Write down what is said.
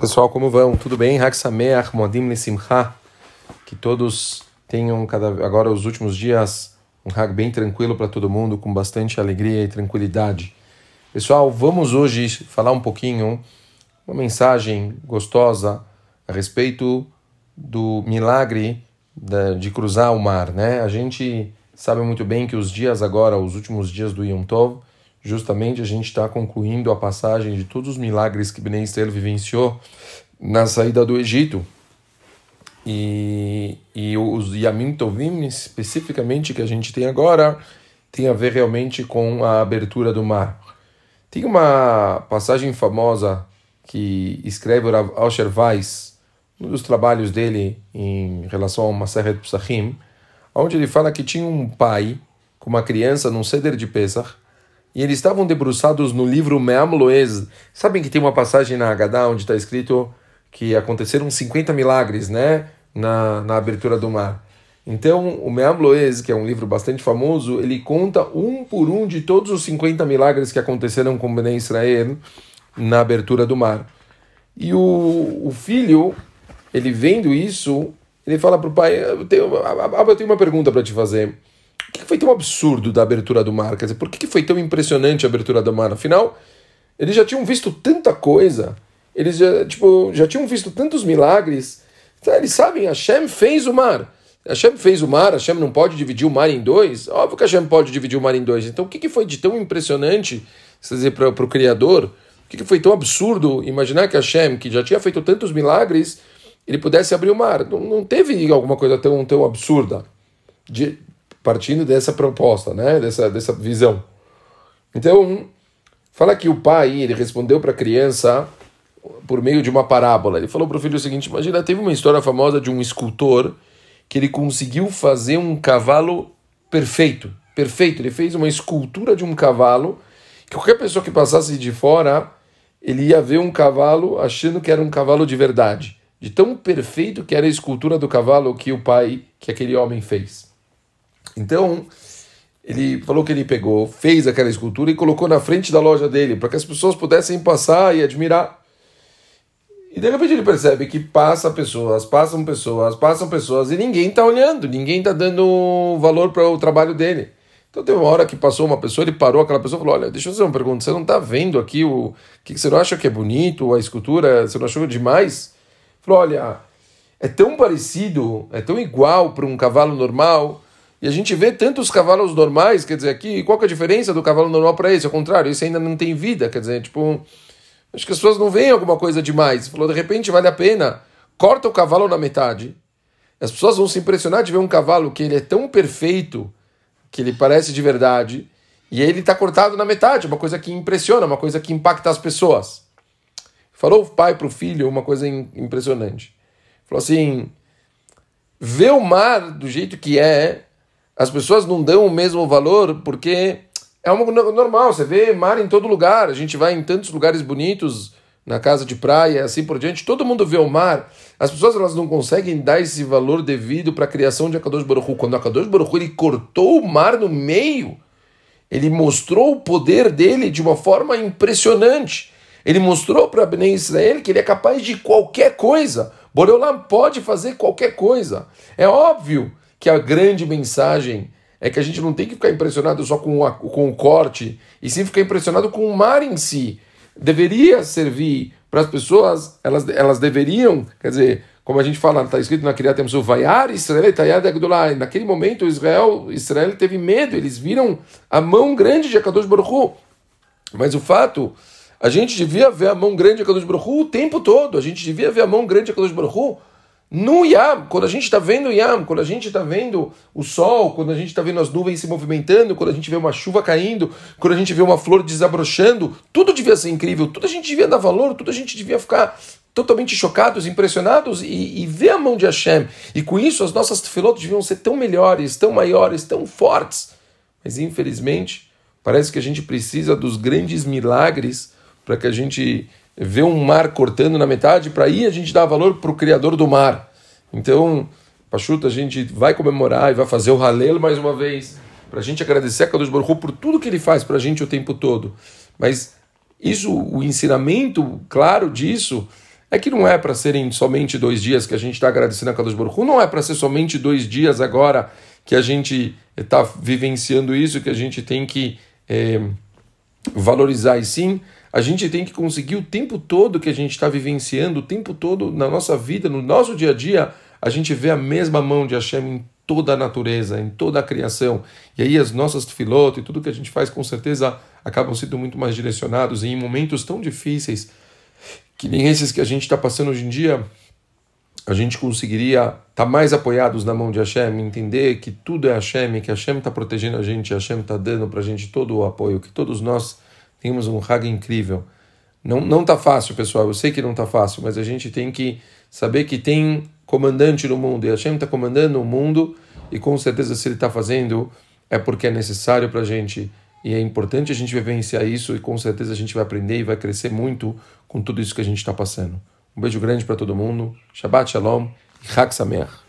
Pessoal, como vão? Tudo bem? Haksameach, Modim Simcha. Que todos tenham cada agora os últimos dias um Hag bem tranquilo para todo mundo, com bastante alegria e tranquilidade. Pessoal, vamos hoje falar um pouquinho, uma mensagem gostosa a respeito do milagre de cruzar o mar, né? A gente sabe muito bem que os dias agora, os últimos dias do Yom Tov, justamente a gente está concluindo a passagem de todos os milagres que Bnei Israel vivenciou na saída do Egito. E, e os Yamim Tovim, especificamente, que a gente tem agora, tem a ver realmente com a abertura do mar. Tem uma passagem famosa que escreve o Rav Asher Weiss, um dos trabalhos dele em relação a uma serra de Psachim, onde ele fala que tinha um pai com uma criança num ceder de Pesach, e eles estavam debruçados no livro Meam Loez. Sabem que tem uma passagem na Haggadah onde está escrito que aconteceram 50 milagres né, na, na abertura do mar. Então, o Meam Loez, que é um livro bastante famoso, ele conta um por um de todos os 50 milagres que aconteceram com Bené Israel na abertura do mar. E o, o filho, ele vendo isso, ele fala para o pai: eu tenho, eu tenho uma pergunta para te fazer. Que foi tão absurdo da abertura do mar? Quer dizer, por que foi tão impressionante a abertura do mar? Afinal, eles já tinham visto tanta coisa, eles já, tipo, já tinham visto tantos milagres. Então, eles sabem, Hashem fez o mar. Hashem fez o mar, Hashem não pode dividir o mar em dois. Óbvio que Hashem pode dividir o mar em dois. Então, o que, que foi de tão impressionante, quer dizer, para o Criador? O que, que foi tão absurdo imaginar que Hashem, que já tinha feito tantos milagres, ele pudesse abrir o mar? Não, não teve alguma coisa tão, tão absurda. De, partindo dessa proposta, né? dessa, dessa visão. Então, fala que o pai ele respondeu para a criança por meio de uma parábola. Ele falou para o filho o seguinte: imagina, teve uma história famosa de um escultor que ele conseguiu fazer um cavalo perfeito, perfeito. Ele fez uma escultura de um cavalo que qualquer pessoa que passasse de fora ele ia ver um cavalo achando que era um cavalo de verdade, de tão perfeito que era a escultura do cavalo que o pai, que aquele homem fez. Então, ele falou que ele pegou, fez aquela escultura e colocou na frente da loja dele, para que as pessoas pudessem passar e admirar. E de repente ele percebe que passa pessoas, passam pessoas, passam pessoas e ninguém está olhando, ninguém está dando valor para o trabalho dele. Então teve uma hora que passou uma pessoa, ele parou aquela pessoa e falou: Olha, deixa eu fazer uma pergunta, você não está vendo aqui o que, que você não acha que é bonito, a escultura, você não achou demais? Ele falou: Olha, é tão parecido, é tão igual para um cavalo normal e a gente vê tantos cavalos normais, quer dizer, aqui, qual que é a diferença do cavalo normal para esse? Ao contrário, esse ainda não tem vida, quer dizer, tipo, acho que as pessoas não veem alguma coisa demais. Falou, de repente vale a pena, corta o cavalo na metade. As pessoas vão se impressionar de ver um cavalo que ele é tão perfeito, que ele parece de verdade, e ele está cortado na metade, uma coisa que impressiona, uma coisa que impacta as pessoas. Falou o pai para o filho uma coisa impressionante. Falou assim: vê o mar do jeito que é, as pessoas não dão o mesmo valor porque é algo normal. Você vê mar em todo lugar. A gente vai em tantos lugares bonitos, na casa de praia, assim por diante. Todo mundo vê o mar. As pessoas elas não conseguem dar esse valor devido para a criação de Akadosh Baruch Hu. Quando Akadosh Baruch Hu, ele cortou o mar no meio, ele mostrou o poder dele de uma forma impressionante. Ele mostrou para Bnei Israel que ele é capaz de qualquer coisa. Boreolam pode fazer qualquer coisa. É óbvio que a grande mensagem é que a gente não tem que ficar impressionado só com, a, com o corte, e sim ficar impressionado com o mar em si. Deveria servir para as pessoas, elas, elas deveriam, quer dizer, como a gente fala, está escrito na Kriyat Yamsuf, Vaiar Israel Naquele momento, Israel, Israel teve medo, eles viram a mão grande de Akadosh Baruch Hu. Mas o fato, a gente devia ver a mão grande de Akadosh Baruch Hu o tempo todo, a gente devia ver a mão grande de Akadosh Baruch Hu no Yam, quando a gente está vendo o Yam, quando a gente está vendo o sol, quando a gente está vendo as nuvens se movimentando, quando a gente vê uma chuva caindo, quando a gente vê uma flor desabrochando, tudo devia ser incrível, tudo a gente devia dar valor, tudo a gente devia ficar totalmente chocados, impressionados e, e ver a mão de Hashem. E com isso as nossas tefilotas deviam ser tão melhores, tão maiores, tão fortes. Mas infelizmente, parece que a gente precisa dos grandes milagres para que a gente vê um mar cortando na metade, para aí a gente dar valor para o Criador do mar. Então, Pachuta, a gente vai comemorar e vai fazer o Halel mais uma vez, para a gente agradecer a Kadosh Baruch por tudo que ele faz para a gente o tempo todo. Mas isso, o ensinamento claro disso, é que não é para serem somente dois dias que a gente está agradecendo a Kadosh Baruch não é para ser somente dois dias agora que a gente está vivenciando isso, que a gente tem que é, valorizar, e sim a gente tem que conseguir o tempo todo que a gente está vivenciando, o tempo todo na nossa vida, no nosso dia a dia, a gente vê a mesma mão de Hashem em toda a natureza, em toda a criação. E aí as nossas filotas e tudo que a gente faz com certeza acabam sendo muito mais direcionados e em momentos tão difíceis que nem esses que a gente está passando hoje em dia, a gente conseguiria estar tá mais apoiados na mão de Hashem, entender que tudo é Hashem, que Hashem está protegendo a gente, Hashem está dando para a gente todo o apoio, que todos nós temos um Hag incrível. Não, não tá fácil, pessoal, eu sei que não tá fácil, mas a gente tem que saber que tem comandante no mundo, e Hashem está comandando o mundo, e com certeza se ele está fazendo é porque é necessário para a gente, e é importante a gente vivenciar isso, e com certeza a gente vai aprender e vai crescer muito com tudo isso que a gente está passando. Um beijo grande para todo mundo, Shabbat Shalom e Chag Sameach.